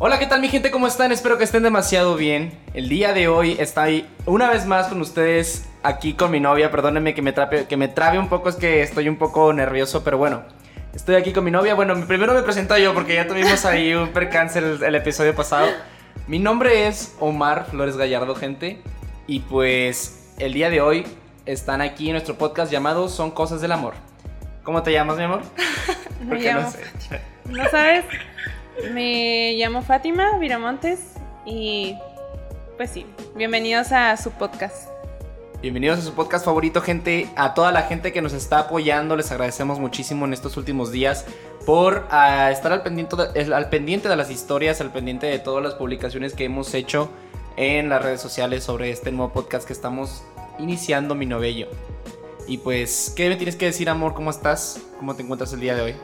Hola, ¿qué tal mi gente? ¿Cómo están? Espero que estén demasiado bien. El día de hoy estoy una vez más con ustedes aquí con mi novia. Perdónenme que me, trape, que me trabe un poco, es que estoy un poco nervioso, pero bueno. Estoy aquí con mi novia. Bueno, primero me presento yo porque ya tuvimos ahí un percance el, el episodio pasado. Mi nombre es Omar Flores Gallardo, gente. Y pues el día de hoy están aquí en nuestro podcast llamado Son Cosas del Amor. ¿Cómo te llamas, mi amor? Me llamo no sé. ¿No sabes? Me llamo Fátima Viramontes y pues sí, bienvenidos a su podcast. Bienvenidos a su podcast favorito, gente. A toda la gente que nos está apoyando, les agradecemos muchísimo en estos últimos días por ah, estar al pendiente, de, al pendiente de las historias, al pendiente de todas las publicaciones que hemos hecho en las redes sociales sobre este nuevo podcast que estamos iniciando, mi novello. Y pues, ¿qué me tienes que decir, amor? ¿Cómo estás? ¿Cómo te encuentras el día de hoy?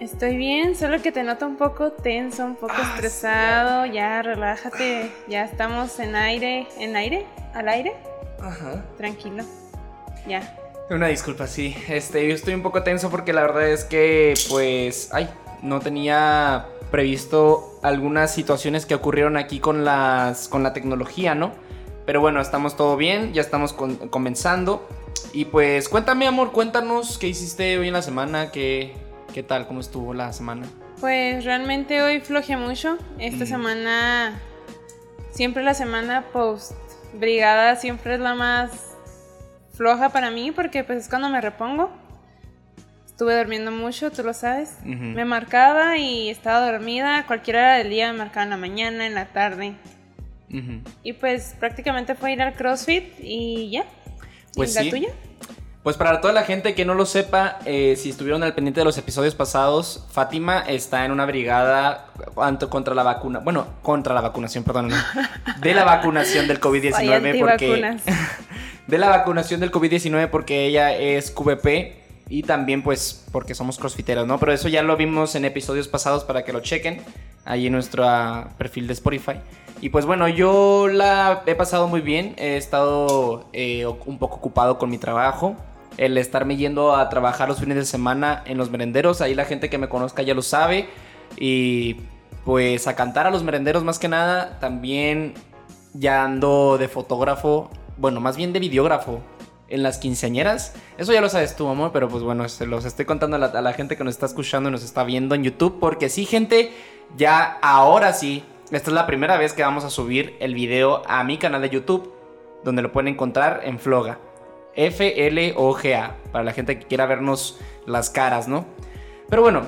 Estoy bien, solo que te noto un poco tenso, un poco Ah, estresado. Ya, relájate, ya estamos en aire. ¿En aire? ¿Al aire? Ajá. Tranquilo. Ya. Una disculpa, sí. Este, yo estoy un poco tenso porque la verdad es que, pues, ay, no tenía previsto algunas situaciones que ocurrieron aquí con las, con la tecnología, ¿no? Pero bueno, estamos todo bien, ya estamos con- comenzando. Y pues, cuéntame, amor, cuéntanos qué hiciste hoy en la semana, qué, qué tal, cómo estuvo la semana. Pues realmente hoy floje mucho. Esta Mm. semana, siempre la semana post brigada siempre es la más floja para mí porque pues es cuando me repongo. Estuve durmiendo mucho, tú lo sabes. Me marcaba y estaba dormida. Cualquier hora del día me marcaba en la mañana, en la tarde. Ujú. Y pues prácticamente fue ir al CrossFit y ya. Pues ¿Y la sí. tuya? Pues para toda la gente que no lo sepa, eh, si estuvieron al pendiente de los episodios pasados, Fátima está en una brigada contra la vacuna, bueno, contra la vacunación, perdón, no, de la vacunación del Ay, COVID-19 porque de la vacunación del COVID-19 porque ella es QVP y también pues porque somos crossfiteros, ¿no? Pero eso ya lo vimos en episodios pasados para que lo chequen ahí en nuestro ah, perfil de Spotify. Y pues bueno, yo la he pasado muy bien, he estado eh, un poco ocupado con mi trabajo, el estarme yendo a trabajar los fines de semana en los merenderos, ahí la gente que me conozca ya lo sabe, y pues a cantar a los merenderos más que nada, también ya ando de fotógrafo, bueno, más bien de videógrafo en las quinceañeras. Eso ya lo sabes tú, amor, pero pues bueno, se los estoy contando a la, a la gente que nos está escuchando y nos está viendo en YouTube, porque sí, gente, ya ahora sí, esta es la primera vez que vamos a subir el video a mi canal de YouTube, donde lo pueden encontrar en Floga. F-L-O-G-A, para la gente que quiera vernos las caras, ¿no? Pero bueno,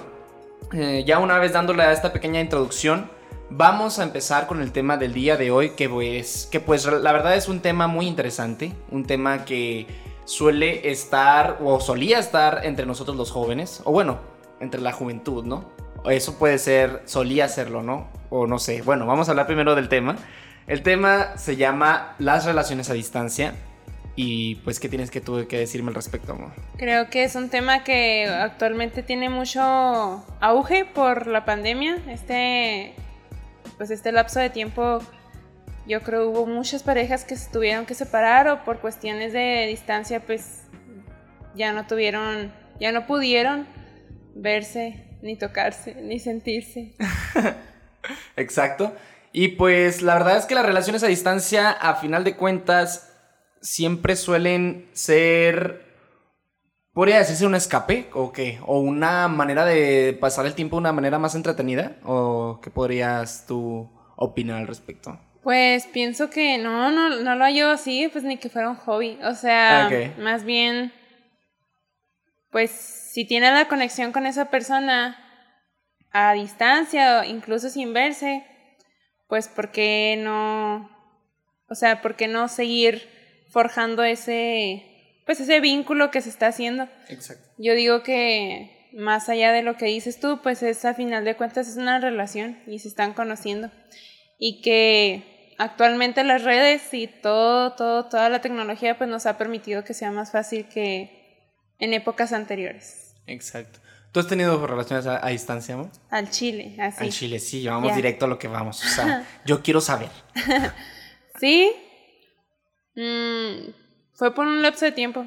eh, ya una vez dándole a esta pequeña introducción, vamos a empezar con el tema del día de hoy, que pues, que pues la verdad es un tema muy interesante, un tema que suele estar o solía estar entre nosotros los jóvenes, o bueno, entre la juventud, ¿no? Eso puede ser, solía serlo, ¿no? O no sé. Bueno, vamos a hablar primero del tema. El tema se llama las relaciones a distancia. Y pues, ¿qué tienes que tú que decirme al respecto, amor? Creo que es un tema que actualmente tiene mucho auge por la pandemia. Este, pues este lapso de tiempo, yo creo hubo muchas parejas que se tuvieron que separar o por cuestiones de distancia, pues ya no tuvieron, ya no pudieron verse, ni tocarse, ni sentirse. Exacto. Y pues la verdad es que las relaciones a distancia, a final de cuentas, siempre suelen ser, podría decirse un escape o qué, o una manera de pasar el tiempo de una manera más entretenida, o qué podrías tú opinar al respecto. Pues pienso que no, no, no lo hallo así, pues ni que fuera un hobby. O sea, Ok. más bien, pues si tiene la conexión con esa persona a distancia o incluso sin verse, pues ¿por qué no? O sea, ¿por qué no seguir forjando ese, pues ese vínculo que se está haciendo? Exacto. Yo digo que más allá de lo que dices tú, pues es a final de cuentas es una relación y se están conociendo. Y que actualmente las redes y todo, todo, toda la tecnología pues nos ha permitido que sea más fácil que en épocas anteriores. Exacto. ¿Tú has tenido relaciones a, a distancia, amor? Al Chile, así. Al Chile, sí, vamos directo a lo que vamos. O sea, yo quiero saber. Sí. Mm, fue por un lapso de tiempo.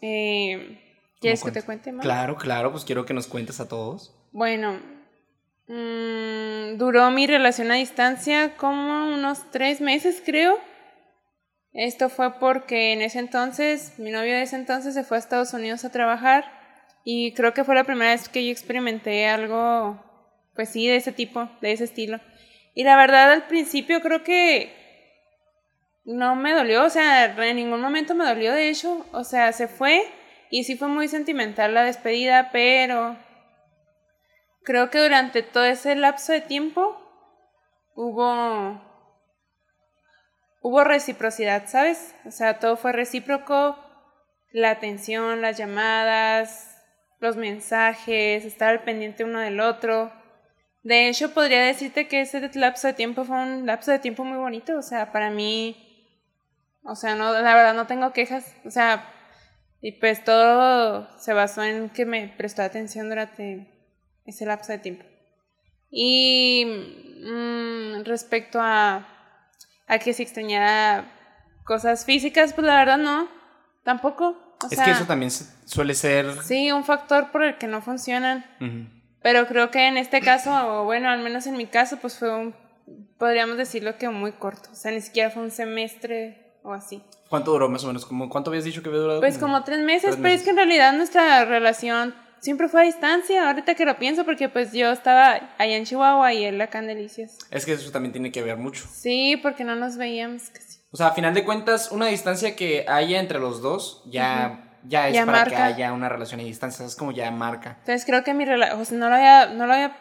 Eh, ¿Quieres que ¿Cómo te cuente más? Claro, claro, pues quiero que nos cuentes a todos. Bueno, Mm, duró mi relación a distancia como unos tres meses, creo. Esto fue porque en ese entonces, mi novio de ese entonces se fue a Estados Unidos a trabajar y creo que fue la primera vez que yo experimenté algo, pues sí, de ese tipo, de ese estilo. Y la verdad, al principio creo que no me dolió, o sea, en ningún momento me dolió, de hecho, o sea, se fue y sí fue muy sentimental la despedida, pero creo que durante todo ese lapso de tiempo hubo hubo reciprocidad, ¿sabes? O sea, todo fue recíproco, la atención, las llamadas, los mensajes, estar al pendiente uno del otro. De hecho, podría decirte que ese lapso de tiempo fue un lapso de tiempo muy bonito, o sea, para mí, o sea, no, la verdad no tengo quejas, o sea, y pues todo se basó en que me prestó atención durante ese lapso de tiempo. Y mm, respecto a, a que se extrañara cosas físicas, pues la verdad no, tampoco. es que eso también suele ser... Sí, un factor por el que no funcionan. Pero creo que en este caso, o bueno, al menos en mi caso, pues fue un, podríamos decirlo que muy corto. O sea, ni siquiera fue un semestre o así. ¿Cuánto duró más o menos? ¿Cuánto habías dicho que había durado? Pues como tres meses, pero es que en realidad nuestra relación siempre fue a distancia, ahorita que lo pienso, porque pues yo estaba allá en Chihuahua y él acá en Delicias. Es que eso también tiene que ver mucho. Sí, porque no nos veíamos casi. O sea, a final de cuentas, una distancia que haya entre los dos ya, ya es para que haya una relación a distancia, es como ya marca. Entonces creo que mi relación, o sea, no lo había, no lo había,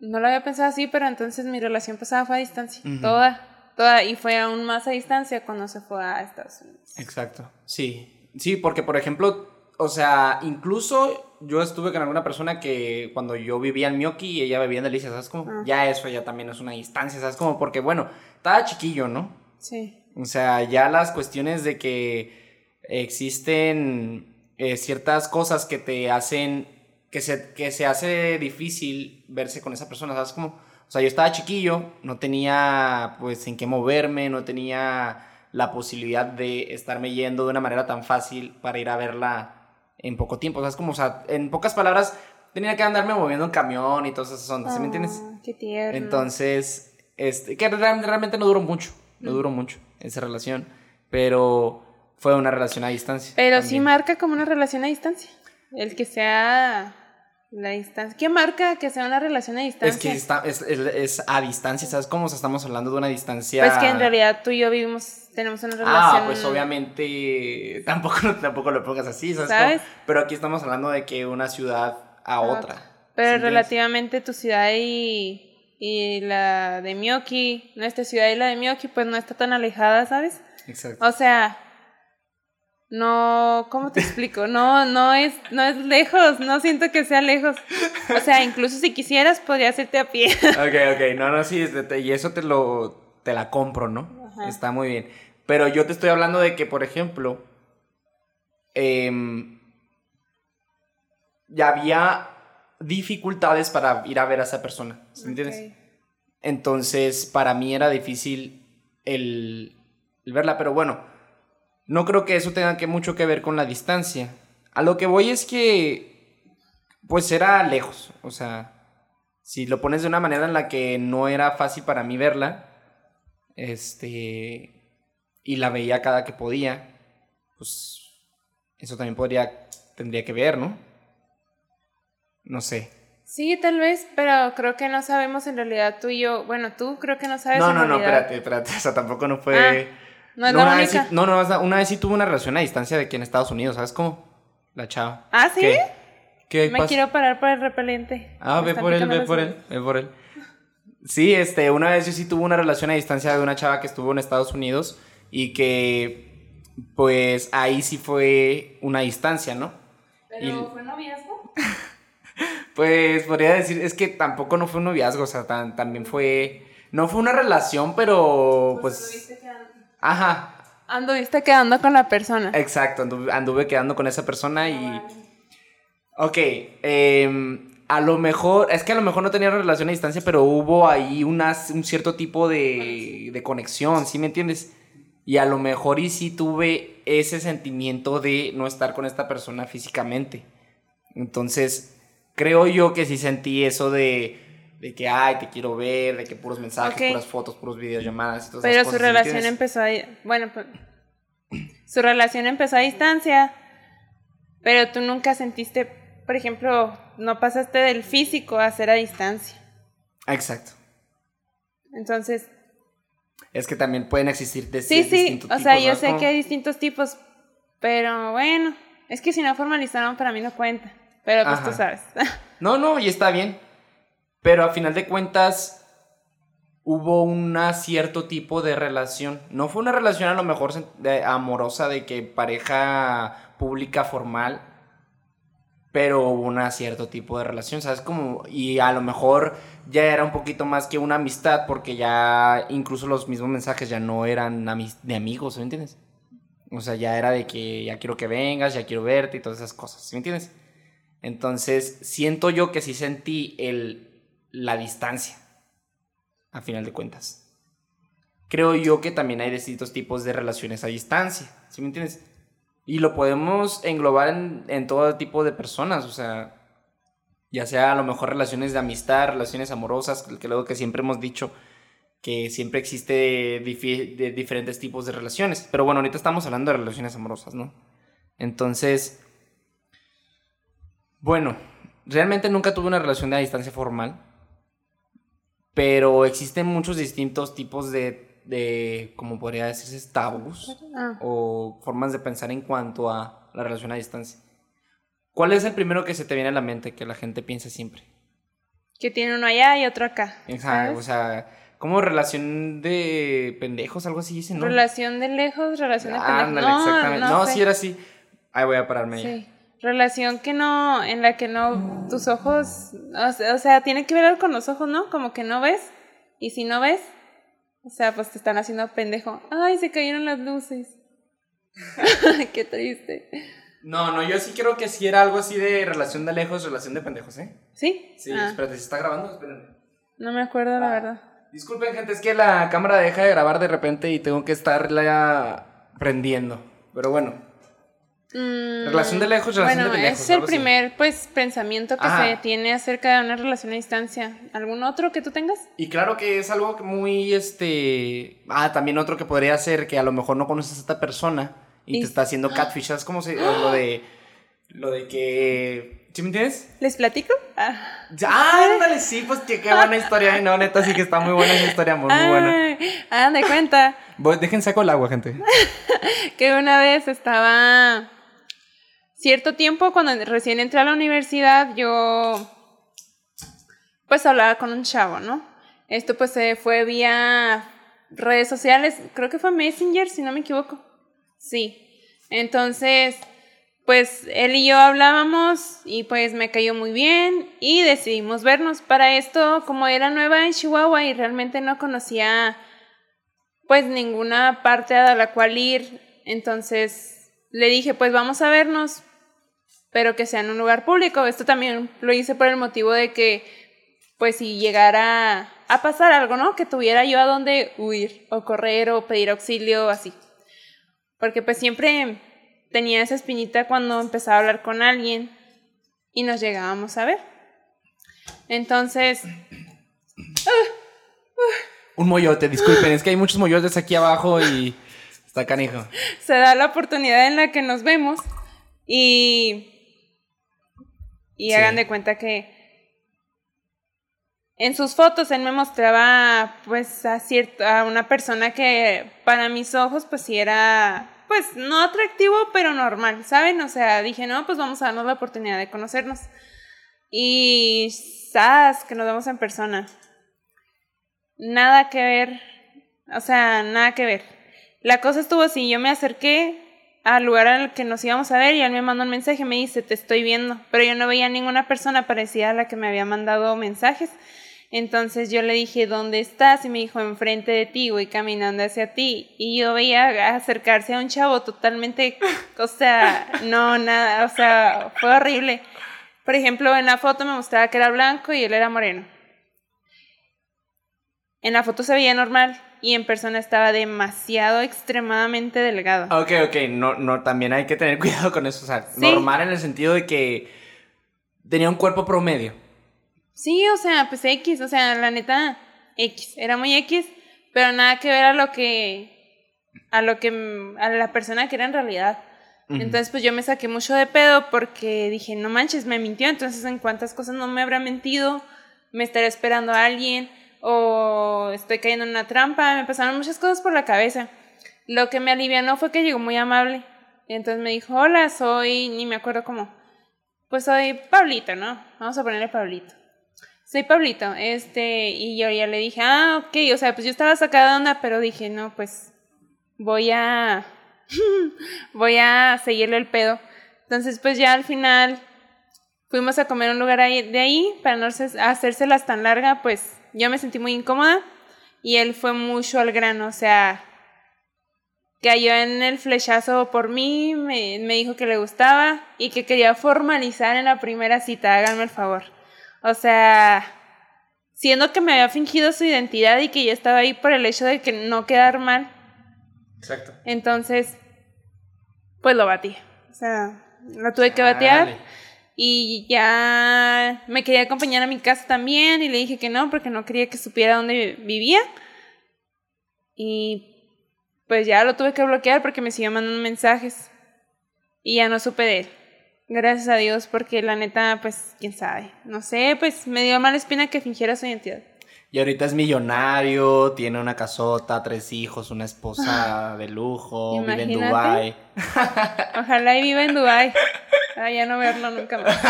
no lo había pensado así, pero entonces mi relación pasada fue a distancia, toda. Toda, y fue aún más a distancia cuando se fue a Estados Unidos. Exacto, sí. Sí, porque por ejemplo, o sea, incluso yo estuve con alguna persona que cuando yo vivía en Miyoki y ella vivía en Delicia, ¿sabes cómo? Ah. Ya eso ya también es una distancia, ¿sabes cómo? Porque bueno, estaba chiquillo, ¿no? Sí. O sea, ya las cuestiones de que existen eh, ciertas cosas que te hacen, que se, que se hace difícil verse con esa persona, ¿sabes cómo? O sea, yo estaba chiquillo, no tenía pues en qué moverme, no tenía la posibilidad de estarme yendo de una manera tan fácil para ir a verla en poco tiempo. O sea, es como, o sea, en pocas palabras, tenía que andarme moviendo en camión y todas esas ondas, ¿sí me entiendes? Ah, qué tierno. Entonces, este, que realmente no duró mucho, no duró mucho esa relación, pero fue una relación a distancia. Pero sí marca como una relación a distancia. El que sea la distancia. ¿Qué marca que sea una relación a distancia? Es que está, es, es, a distancia, ¿sabes cómo? estamos hablando de una distancia. Pues que en realidad tú y yo vivimos, tenemos una ah, relación. Ah, pues obviamente tampoco, tampoco lo pongas así, ¿sabes? Pero aquí estamos hablando de que una ciudad a otra. Pero relativamente tu ciudad y, y la de Miyoki, nuestra ciudad y la de Miyoki, pues no está tan alejada, ¿sabes? Exacto. O sea, no, ¿cómo te explico? No, no es, no es lejos, no siento que sea lejos. O sea, incluso si quisieras podrías irte a pie. Ok, ok, no, no, sí, y eso te lo, te la compro, ¿no? Está muy bien. Pero yo te estoy hablando de que, por ejemplo, em, ya había dificultades para ir a ver a esa persona, ¿me entiendes? Entonces, para mí era difícil el verla, pero bueno no creo que eso tenga que mucho que ver con la distancia. A lo que voy es que, pues era lejos. O sea, si lo pones de una manera en la que no era fácil para mí verla, este, y la veía cada que podía, pues eso también podría, tendría que ver, ¿no? No sé. Sí, tal vez, pero creo que no sabemos en realidad tú y yo. Bueno, tú creo que no sabes. No, no, no, espérate, espérate. O sea, tampoco no fue. Ah. No es la una única. Vez sí, no, no, una vez sí tuve una relación a distancia de aquí en Estados Unidos, ¿sabes cómo? La chava. ¿Ah, sí? ¿Qué? ¿Qué Me quiero parar por el repelente. Ah, ve por él, ve por él, ve por él. Sí, este, una vez yo sí tuve una relación a distancia de una chava que estuvo en Estados Unidos y que, pues, ahí sí fue una distancia, ¿no? ¿Pero fue noviazgo? pues, podría decir, es que tampoco no fue un noviazgo, o sea, también fue... No fue una relación, pero, pues... pues Ajá. Anduviste quedando con la persona. Exacto, anduve, quedando con esa persona y... Ok, em, a lo mejor, es que a lo mejor no tenía relación a distancia, pero hubo ahí un cierto tipo de, de conexión, ¿sí me entiendes? Y a lo mejor y sí tuve ese sentimiento de no estar con esta persona físicamente. Entonces, creo yo que sí sentí eso de de que, ay, te quiero ver, de que puros mensajes, Ok. puras fotos, puros videollamadas y todas Pero esas su cosas, ¿sí me relación empezó a... Bueno, pues, su relación empezó a distancia, pero tú nunca sentiste, por ejemplo, no pasaste del físico a ser a distancia. Exacto. Entonces, Es que también pueden existir de sí, sí, o sea, tipos, yo ¿sabes sé que hay distintos tipos, pero bueno, es que si no formalizaron para mí no cuenta, pero pues tú sabes. No, no, y está bien. Pero a final de cuentas hubo un cierto tipo de relación. No fue una relación a lo mejor amorosa de que pareja pública formal, pero hubo un cierto tipo de relación, ¿sabes? Como, y a lo mejor ya era un poquito más que una amistad porque ya incluso los mismos mensajes ya no eran de amigos, ¿me entiendes? O sea, ya era de que ya quiero que vengas, ya quiero verte y todas esas cosas, ¿sí me entiendes? Entonces, siento yo que sí sentí el, la distancia, a final de cuentas. Creo yo que también hay distintos tipos de relaciones a distancia, ¿sí me entiendes? Y lo podemos englobar en, todo tipo de personas, o sea, ya sea a lo mejor relaciones de amistad, relaciones amorosas, que luego que siempre hemos dicho que siempre existe de diferentes tipos de relaciones. Pero bueno, ahorita estamos hablando de relaciones amorosas, ¿no? Entonces, bueno, realmente nunca tuve una relación de a distancia formal, pero existen muchos distintos tipos de, de como podría decirse, tabús Ah, o formas de pensar en cuanto a la relación a distancia. ¿Cuál es el primero que se te viene a la mente que la gente piensa siempre? que tiene uno allá y otro acá. ¿sabes? o sea, como relación de pendejos, algo así dicen, ¿no? Relación de lejos, relación de pendejos. Ándale, No, exactamente. No, sé. sí era así. Ahí voy a pararme. ya. Relación que no, en la que no, tus ojos, o sea, o sea, tiene que ver algo con los ojos, ¿no? Como que no ves, y si no ves, o sea, pues te están haciendo pendejo. Ay, se cayeron las luces. Qué triste. No, no, yo sí creo que sí era algo así de relación de lejos, relación de pendejos, ¿eh? ¿Sí? Sí, Ah, espérate, ¿se está grabando? Espérenme. no me acuerdo, la Ah. verdad. Disculpen, gente, es que la cámara deja de grabar de repente y tengo que estarla prendiendo. Pero bueno, Relación de lejos, relación bueno, de pendejos, es el así. primer, pues, pensamiento que Ajá. se tiene acerca de una relación a distancia. ¿Algún otro que tú tengas? y claro que es algo muy, este... Ah, también otro que podría ser que a lo mejor no conoces a esta persona y, Y- te está haciendo catfish, ¿sabes cómo se...? Lo de... Lo de que... ¿Sí me entiendes? ¿Les platico? Ah. Ah, ándale, sí, pues que qué buena historia. Ay, no, neta, sí que está muy buena esa historia, muy, muy buena. Hagan de cuenta Voy- Dejen saco el agua, gente. que una vez estaba cierto tiempo cuando recién entré a la universidad yo pues hablaba con un chavo, ¿no? Esto pues se fue vía redes sociales, creo que fue Messenger si no me equivoco. Sí. Entonces, pues él y yo hablábamos y pues me cayó muy bien y decidimos vernos. Para esto, como era nueva en Chihuahua y realmente no conocía pues ninguna parte a la cual ir, entonces le dije, pues vamos a vernos, pero que sea en un lugar público. Esto también lo hice por el motivo de que, pues si llegara a pasar algo, ¿no? Que tuviera yo a dónde huir o correr o pedir auxilio, así. Porque pues siempre tenía esa espinita cuando empezaba a hablar con alguien y nos llegábamos a ver. Entonces, Un moyote, disculpen, es que hay muchos moyotes aquí abajo y está canijo. se da la oportunidad en la que nos vemos y y Sí. hagan de cuenta que en sus fotos él me mostraba pues a cierta a una persona que para mis ojos pues sí era pues no atractivo pero normal saben o sea dije no pues vamos a darnos la oportunidad de conocernos y sabes que nos vemos en persona. Nada que ver o sea nada que ver. La cosa estuvo así, yo me acerqué al lugar al que nos íbamos a ver y él me mandó un mensaje, me dice, te estoy viendo, pero yo no veía ninguna persona parecida a la que me había mandado mensajes. Entonces yo le dije, ¿dónde estás? Y me dijo, enfrente de ti, voy caminando hacia ti. Y yo veía acercarse a un chavo totalmente, o sea, no, nada, o sea, fue horrible. Por ejemplo, en la foto me mostraba que era blanco y él era moreno. En la foto se veía normal y en persona estaba demasiado, extremadamente delgado. Ok, ok, no, no, también hay que tener cuidado con eso. O sea, Sí. normal en el sentido de que tenía un cuerpo promedio. Sí, o sea, pues X, o sea, la neta, X, era muy X, pero nada que ver a lo que, a lo que, a la persona que era en realidad. Entonces, pues yo me saqué mucho de pedo porque dije, no manches, me mintió, entonces en cuántas cosas no me habrá mentido, me estaré esperando a alguien, o estoy cayendo en una trampa, me pasaron muchas cosas por la cabeza. Lo que me alivianó fue que llegó muy amable. Entonces me dijo, hola, soy, ni me acuerdo cómo. Pues soy Pablito, ¿no? Vamos a ponerle Pablito. Soy Pablito, este, y yo ya le dije, ah, ok, o sea, pues yo estaba sacada de onda, pero dije, no, pues voy a, voy a seguirle el pedo. Entonces, pues ya al final fuimos a comer un lugar ahí, de ahí, para no hacérselas tan larga, pues yo me sentí muy incómoda y él fue mucho al grano, o sea, cayó en el flechazo por mí, me, me, dijo que le gustaba y que quería formalizar en la primera cita, háganme el favor. O sea, siendo que me había fingido su identidad y que yo estaba ahí por el hecho de que no quedar mal. Exacto. Entonces, pues lo batí. O sea, lo tuve que batear. Y ya me quería acompañar a mi casa también y le dije que no porque no quería que supiera dónde vivía. Y pues ya lo tuve que bloquear porque me siguió mandando mensajes. Y ya no supe de él. Gracias a Dios porque la neta, pues, quién sabe. No sé, pues me dio mala espina que fingiera su identidad. Y ahorita es millonario, tiene una casota, tres hijos, una esposa de lujo, vive en Dubai. Ojalá y viva en Dubai. Ah, ya no verlo nunca más.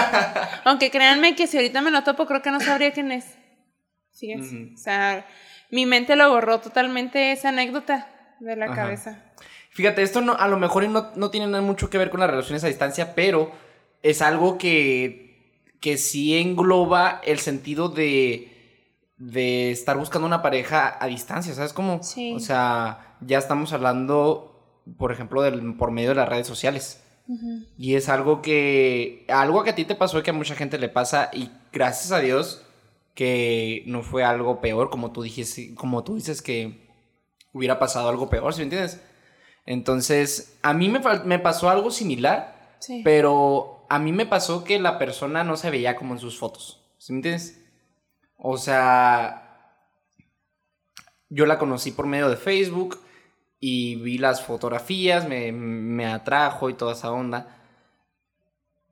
Aunque créanme que si ahorita me lo topo, creo que no sabría quién es. Sí, O sea, mi mente lo borró totalmente esa anécdota de la cabeza. Fíjate, esto no, a lo mejor no, no tiene nada mucho que ver con las relaciones a distancia, pero es algo que, que sí engloba el sentido de de estar buscando una pareja a distancia, ¿sabes cómo? Sí. O sea, ya estamos hablando, por ejemplo, del, por medio de las redes sociales. Y es algo que, algo que a ti te pasó y que a mucha gente le pasa y gracias a Dios que no fue algo peor, como tú dijiste, como tú dices que hubiera pasado algo peor, ¿sí me entiendes? Entonces, a mí me, me pasó algo similar, sí. pero a mí me pasó que la persona no se veía como en sus fotos, ¿sí me entiendes? O sea, yo la conocí por medio de Facebook y vi las fotografías, me, atrajo y toda esa onda.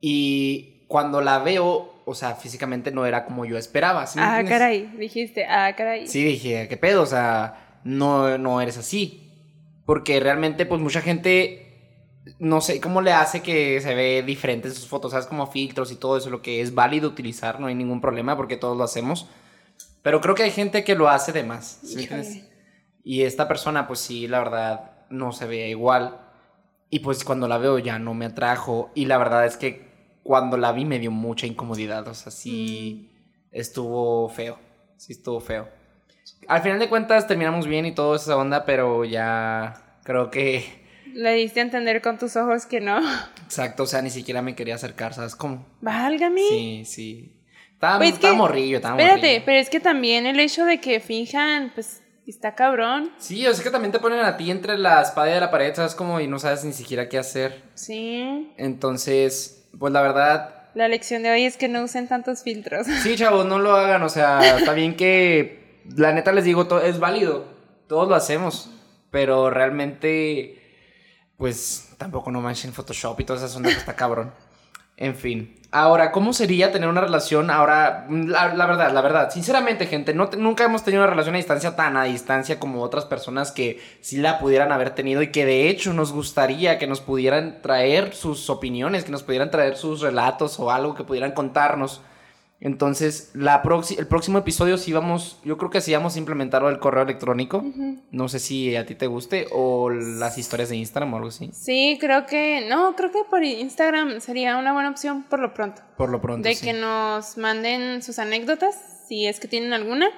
Y cuando la veo, o sea, físicamente no era como yo esperaba. ah, caray, dijiste, ah, caray. Sí, dije, ¿qué pedo? O sea, no, no eres así. Porque realmente, pues mucha gente, no sé cómo le hace que se ve diferente en sus fotos, ¿sabes? Como filtros y todo eso, lo que es válido utilizar, no hay ningún problema porque todos lo hacemos. Pero creo que hay gente que lo hace de más. y esta persona, pues sí, la verdad, no se ve igual. Y pues cuando la veo ya no me atrajo. Y la verdad es que cuando la vi me dio mucha incomodidad. O sea, sí mm. estuvo feo. Sí estuvo feo. Al final de cuentas terminamos bien y todo esa onda, pero ya creo que... Le diste a entender con tus ojos que no. Exacto, o sea, ni siquiera me quería acercar, ¿sabes cómo? Válgame. Sí, sí. Estaba, pues morrillo, estaba Espérate, pero es que también el hecho de que finjan, pues, está cabrón. Sí, o sea que también te ponen a ti entre la espada y la pared, ¿sabes? Como y no sabes ni siquiera qué hacer. Sí. Entonces, pues la verdad... La lección de hoy es que no usen tantos filtros. Sí, chavos, no lo hagan, o sea, está bien que... La neta les digo, todo, es válido, todos lo hacemos, pero realmente, pues, tampoco no manchen Photoshop y todas esas ondas está cabrón. En fin. Ahora, ¿cómo sería tener una relación ahora? La, verdad, la verdad, sinceramente, gente, no, nunca hemos tenido una relación a distancia tan a distancia como otras personas que sí la pudieran haber tenido y que de hecho nos gustaría que nos pudieran traer sus opiniones, que nos pudieran traer sus relatos o algo que pudieran contarnos. Entonces, la el próximo episodio sí vamos, yo creo que sí vamos a implementar el correo electrónico. No sé si a ti te guste o las historias de Instagram o algo así. Sí, creo que, no, creo que por Instagram sería una buena opción por lo pronto. Por lo pronto. De que nos manden sus anécdotas, si es que tienen alguna.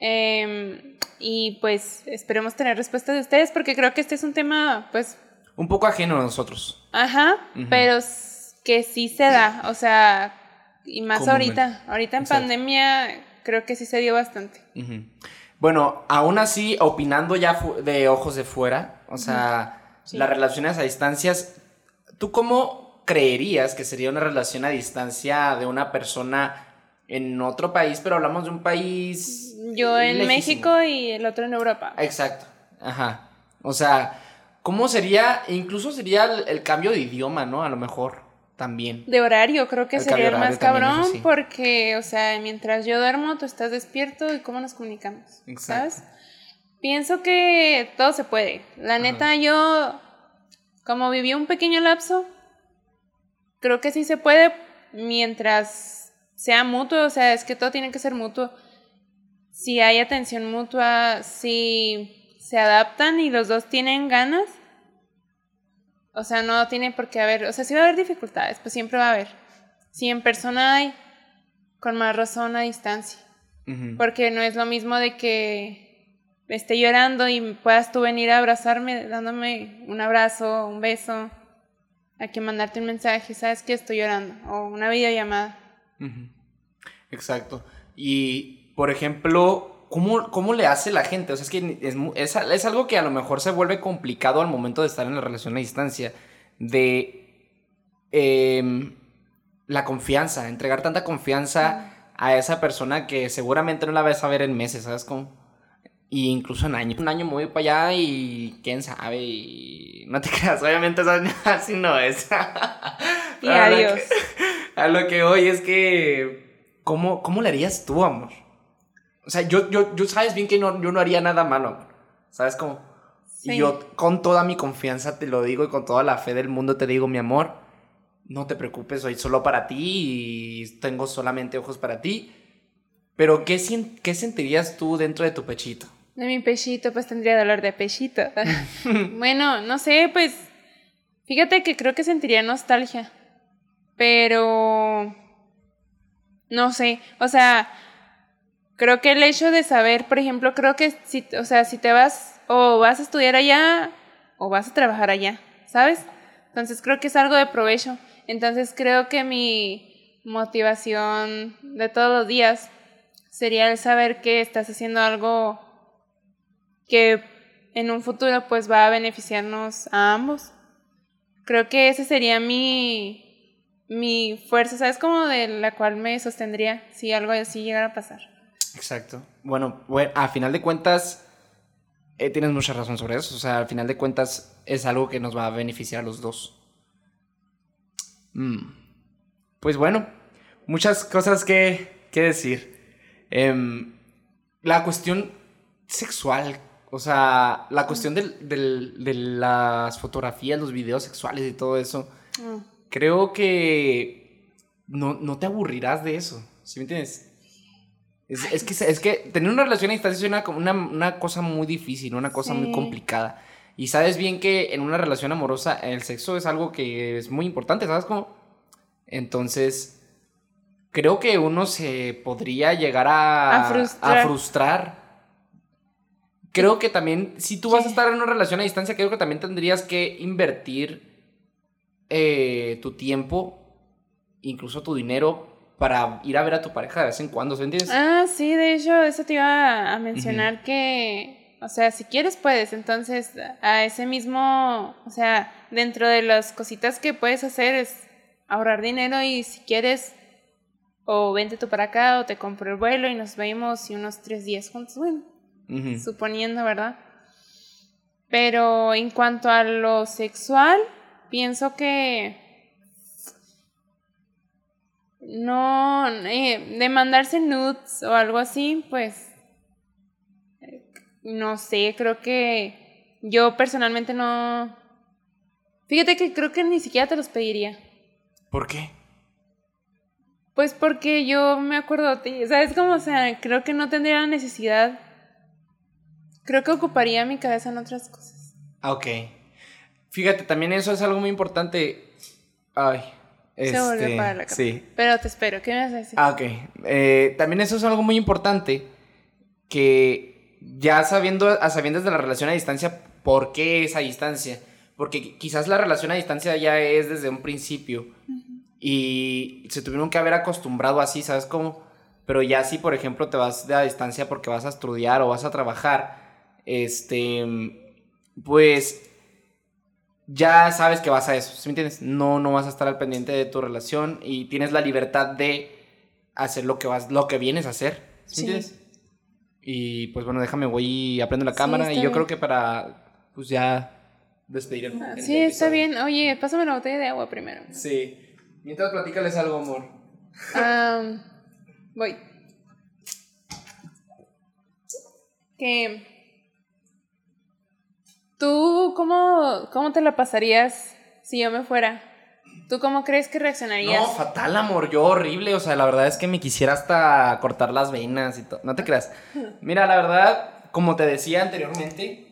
Em, y pues esperemos tener respuesta de ustedes porque creo que este es un tema, pues... Un poco ajeno a nosotros. Ajá, pero que sí se da, o sea y más ahorita, ahorita en pandemia creo que sí se dio bastante. Bueno, aún así, opinando ya de ojos de fuera, o sea, las relaciones a distancias, ¿tú cómo creerías que sería una relación a distancia de una persona en otro país, pero hablamos de un país. Yo en lejísimo. México y el otro en Europa. Exacto. Ajá. O sea, ¿cómo sería? Incluso sería el, el cambio de idioma, ¿no? A lo mejor también. De horario, creo que El sería el más cabrón sí. porque, o sea, mientras yo duermo, tú estás despierto y cómo nos comunicamos. Exacto. ¿Sabes? Pienso que todo se puede. La neta, yo, como viví un pequeño lapso, creo que sí se puede mientras sea mutuo, o sea, es que todo tiene que ser mutuo. Si hay atención mutua, si se adaptan y los dos tienen ganas, o sea, no tiene por qué haber, o sea, sí va a haber dificultades, pues siempre va a haber. Si en persona hay, con más razón a distancia. Porque no es lo mismo de que esté llorando y puedas tú venir a abrazarme dándome un abrazo, un beso, a que mandarte un mensaje, sabes que estoy llorando, o una videollamada. Exacto. Y, por ejemplo, ¿cómo, cómo le hace la gente? O sea, es que es, es, es algo que a lo mejor se vuelve complicado al momento de estar en la relación a distancia. De em, la confianza, entregar tanta confianza a esa persona que seguramente no la vas a ver en meses, ¿sabes cómo? Y incluso en años. Un año muy para allá y quién sabe. Y no te creas, obviamente así no es. Y lo adiós. que- A lo que hoy es que. ¿Cómo, cómo le harías tú, amor? O sea, yo, yo, yo sabes bien que no, yo no haría nada malo. ¿Sabes cómo? Sí. Y yo con toda mi confianza te lo digo y con toda la fe del mundo te digo, mi amor, no te preocupes, soy solo para ti y tengo solamente ojos para ti. Pero, ¿qué, qué sentirías tú dentro de tu pechito? De mi pechito, pues tendría dolor de pechito. bueno, no sé, pues fíjate que creo que sentiría nostalgia, pero no sé, o sea, creo que el hecho de saber, por ejemplo, creo que si, o sea, si te vas o vas a estudiar allá o vas a trabajar allá, ¿sabes? Entonces creo que es algo de provecho. Entonces creo que mi motivación de todos los días sería el saber que estás haciendo algo que en un futuro pues va a beneficiarnos a ambos. Creo que ese sería mi, mi fuerza, ¿sabes? Como de la cual me sostendría si algo así llegara a pasar. Exacto. Bueno, bueno, a final de cuentas, eh, tienes mucha razón sobre eso. O sea, al final de cuentas es algo que nos va a beneficiar a los dos. Mm. Pues bueno, muchas cosas que, que decir. Em, la cuestión sexual, o sea, la cuestión del- del- de las fotografías, los videos sexuales y todo eso, Mm. creo que no, no te aburrirás de eso, ¿sí me entiendes? Es, es que, es que tener una relación a distancia es una, una, una cosa muy difícil, una cosa muy complicada. Y sabes bien que en una relación amorosa el sexo es algo que es muy importante, ¿sabes cómo? Entonces, creo que uno se podría llegar a, A frustrar. a frustrar. Creo que también, si tú vas a estar en una relación a distancia, creo que también tendrías que invertir eh, tu tiempo, incluso tu dinero, para ir a ver a tu pareja de vez en cuando, ¿se entiendes? Ah, sí, de hecho, eso te iba a mencionar que, o sea, si quieres puedes, entonces a ese mismo, o sea, dentro de las cositas que puedes hacer es ahorrar dinero y si quieres, o vente tú para acá o te compro el vuelo y nos vemos y unos tres días juntos, bueno, suponiendo, ¿verdad? Pero en cuanto a lo sexual, pienso que no, eh, de mandarse nudes o algo así, pues no sé, creo que yo personalmente no... Fíjate que creo que ni siquiera te los pediría. ¿Por qué? Pues porque yo me acuerdo de ti, ¿sabes cómo? O sea, creo que no tendría la necesidad. Creo que ocuparía mi cabeza en otras cosas. Ah, ok. Fíjate, también eso es algo muy importante. Ay. Se volvió este, para la cama. Sí. Pero te espero, ¿qué me vas a decir? Ah, ok. Eh, también eso es algo muy importante que ya sabiendo, a sabiendas de la relación a distancia, ¿por qué esa distancia? Porque quizás la relación a distancia ya es desde un principio y se tuvieron que haber acostumbrado así, ¿sabes cómo? Pero ya si, por ejemplo, te vas de a distancia porque vas a estudiar o vas a trabajar, este, pues ya sabes que vas a eso, ¿sí me entiendes? No, no vas a estar al pendiente de tu relación y tienes la libertad de hacer lo que vas, lo que vienes a hacer. ¿Sí, Sí. me entiendes? Y pues bueno, déjame, voy y aprendo la Sí, cámara. y yo bien. creo que para, pues ya despedir el, el Ah, Sí, está bien. Oye, pásame la botella de agua primero. Sí. Mientras platícales algo, amor. Am, voy. Que. ¿Tú cómo, cómo te la pasarías si yo me fuera? ¿Tú cómo crees que reaccionarías? No, fatal, amor. Yo horrible. O sea, la verdad es que me quisiera hasta cortar las venas y todo. No te creas. Mira, la verdad, como te decía anteriormente,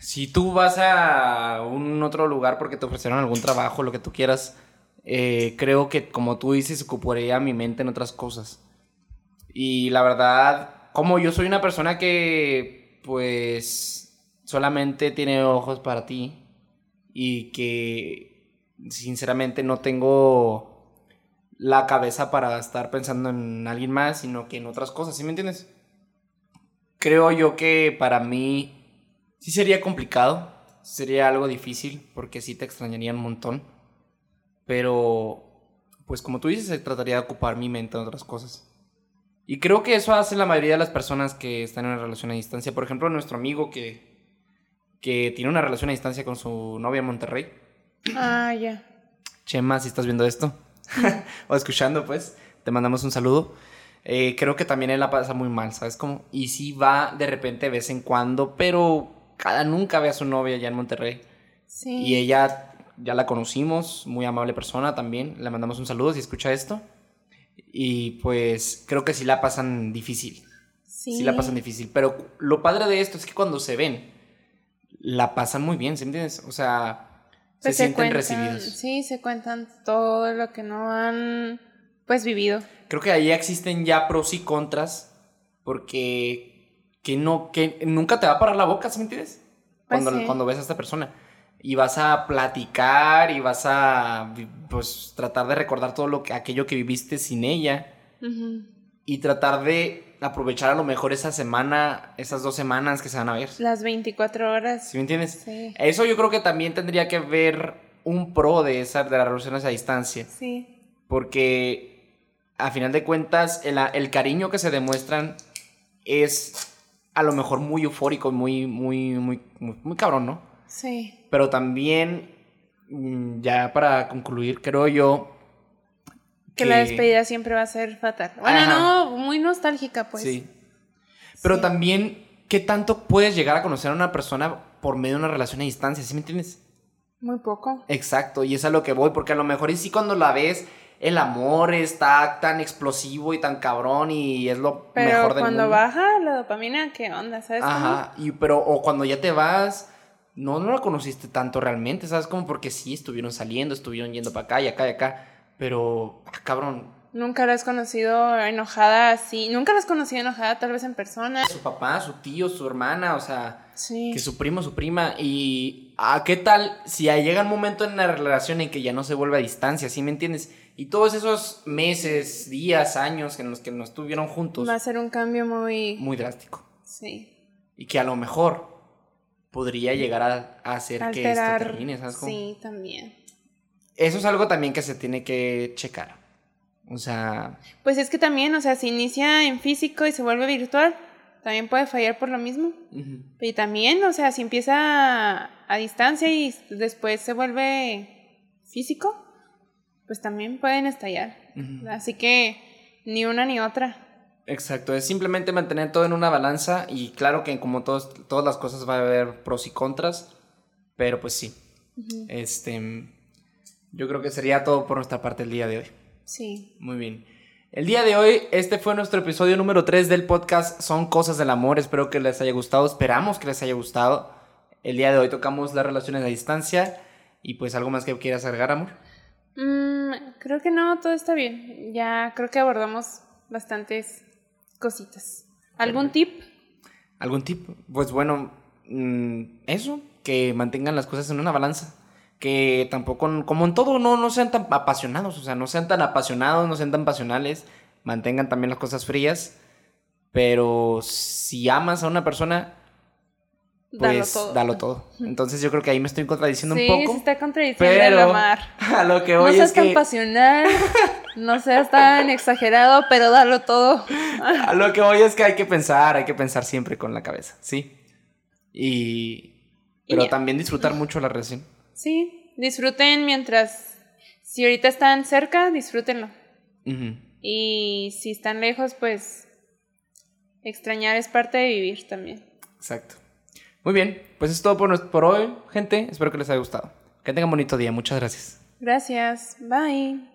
si tú vas a un otro lugar porque te ofrecieron algún trabajo, lo que tú quieras, eh, creo que como tú dices, ocuparía mi mente en otras cosas. Y la verdad, como yo soy una persona que, pues, solamente tiene ojos para ti y que, sinceramente, no tengo la cabeza para estar pensando en alguien más, sino que en otras cosas, ¿sí me entiendes? Creo yo que para mí sí sería complicado, sería algo difícil, porque sí te extrañaría un montón, pero, pues como tú dices, se trataría de ocupar mi mente en otras cosas. Y creo que eso hace la mayoría de las personas que están en una relación a distancia. Por ejemplo, nuestro amigo que, que tiene una relación a distancia con su novia en Monterrey. Ah, ya. Chema, si estás viendo esto o escuchando, pues te mandamos un saludo. Eh, creo que también él la pasa muy mal, ¿sabes cómo? Y sí va de repente de vez en cuando, pero cada nunca ve a su novia allá en Monterrey. Sí. Y ella ya la conocimos, muy amable persona también. Le mandamos un saludo si escucha esto. Y pues creo que sí la pasan difícil. sí. Sí la pasan difícil. Pero lo padre de esto es que cuando se ven, la pasan muy bien, ¿sí me entiendes? O sea, Pues se sienten cuentan- recibidos. Sí, se cuentan todo lo que no han, pues, vivido. Creo que ahí existen ya pros y contras. Porque que no, que nunca te va a parar la boca, ¿sí me entiendes? Pues Cuando, sí. cuando ves a esta persona. Y vas a platicar y vas a pues tratar de recordar todo lo que, aquello que viviste sin ella. Y tratar de aprovechar a lo mejor esa semana, esas dos semanas que se van a ver. Las 24 horas. ¿Sí me entiendes? Sí. Eso yo creo que también tendría que ver un pro de esa de las relaciones a distancia. Sí. Porque a final de cuentas el, el cariño que se demuestran es a lo mejor muy eufórico, muy, muy, muy, muy, muy cabrón, ¿no? Sí. Pero también, mm, ya para concluir, creo yo Que la despedida siempre va a ser fatal. Bueno, Ajá. no, muy nostálgica, pues. Sí. Pero Sí. también, ¿qué tanto puedes llegar a conocer a una persona por medio de una relación a distancia? ¿Sí me entiendes? Muy poco. Exacto, y es a lo que voy, porque a lo mejor y sí cuando la ves, el amor está tan explosivo y tan cabrón y es lo Pero mejor del cuando mundo. baja la dopamina, ¿qué onda? ¿Sabes cómo? Ajá, y, pero o cuando ya te vas, no, no la conociste tanto realmente, ¿sabes? Como porque sí, estuvieron saliendo, estuvieron yendo para acá y acá y acá, pero, ah, cabrón, Nunca la has conocido enojada así. Nunca la has conocido enojada, tal vez en persona. su papá, su tío, su hermana, o sea, Sí. que su primo, su prima, y ¿a qué tal si llega un momento en la relación en que ya no se vuelve a distancia, ¿sí me entiendes? Y todos esos meses, días, años en los que no estuvieron juntos, Va a ser un cambio muy. muy drástico. Sí. Y que a lo mejor podría llegar a, hacer que esto termine, ¿sabes? cómo? Sí, también. Eso es algo también que se tiene que checar. O sea, Pues es que también, o sea, si inicia en físico y se vuelve virtual, también puede fallar por lo mismo. Y también, o sea, si empieza a, a distancia y después se vuelve físico, pues también pueden estallar. Así que ni una ni otra. exacto, es simplemente mantener todo en una balanza y claro que como todos, todas las cosas va a haber pros y contras, pero pues sí. Este, yo creo que sería todo por nuestra parte el día de hoy. Sí. Muy bien. El día de hoy, este fue nuestro episodio número 3 del podcast Son Cosas del Amor. Espero que les haya gustado. Esperamos que les haya gustado. El día de hoy tocamos las relaciones a distancia. Y pues algo más que quieras agregar, amor. Mm, creo que no, todo está bien. Ya creo que abordamos bastantes cositas. ¿Algún tip? ¿Algún tip? Pues bueno, mm, eso, que mantengan las cosas en una balanza. Que tampoco, como en todo, no, no sean tan apasionados. O sea, no sean tan apasionados, no sean tan pasionales. Mantengan también las cosas frías. Pero si amas a una persona, pues dalo todo. Entonces yo creo que ahí me estoy contradiciendo sí, un se poco. está contradiciendo el Pero amar. a lo que No voy seas es tan que pasional. no seas tan exagerado, pero dalo todo. A lo que voy es que hay que pensar, hay que pensar siempre con la cabeza, ¿sí? Y... Pero Y- también disfrutar mucho la relación. Sí, disfruten mientras, si ahorita están cerca, disfrútenlo. Y si están lejos, pues extrañar es parte de vivir también. Exacto. Muy bien, pues es todo por, por hoy, gente. Espero que les haya gustado. Que tengan bonito día. Muchas gracias. Gracias, bye.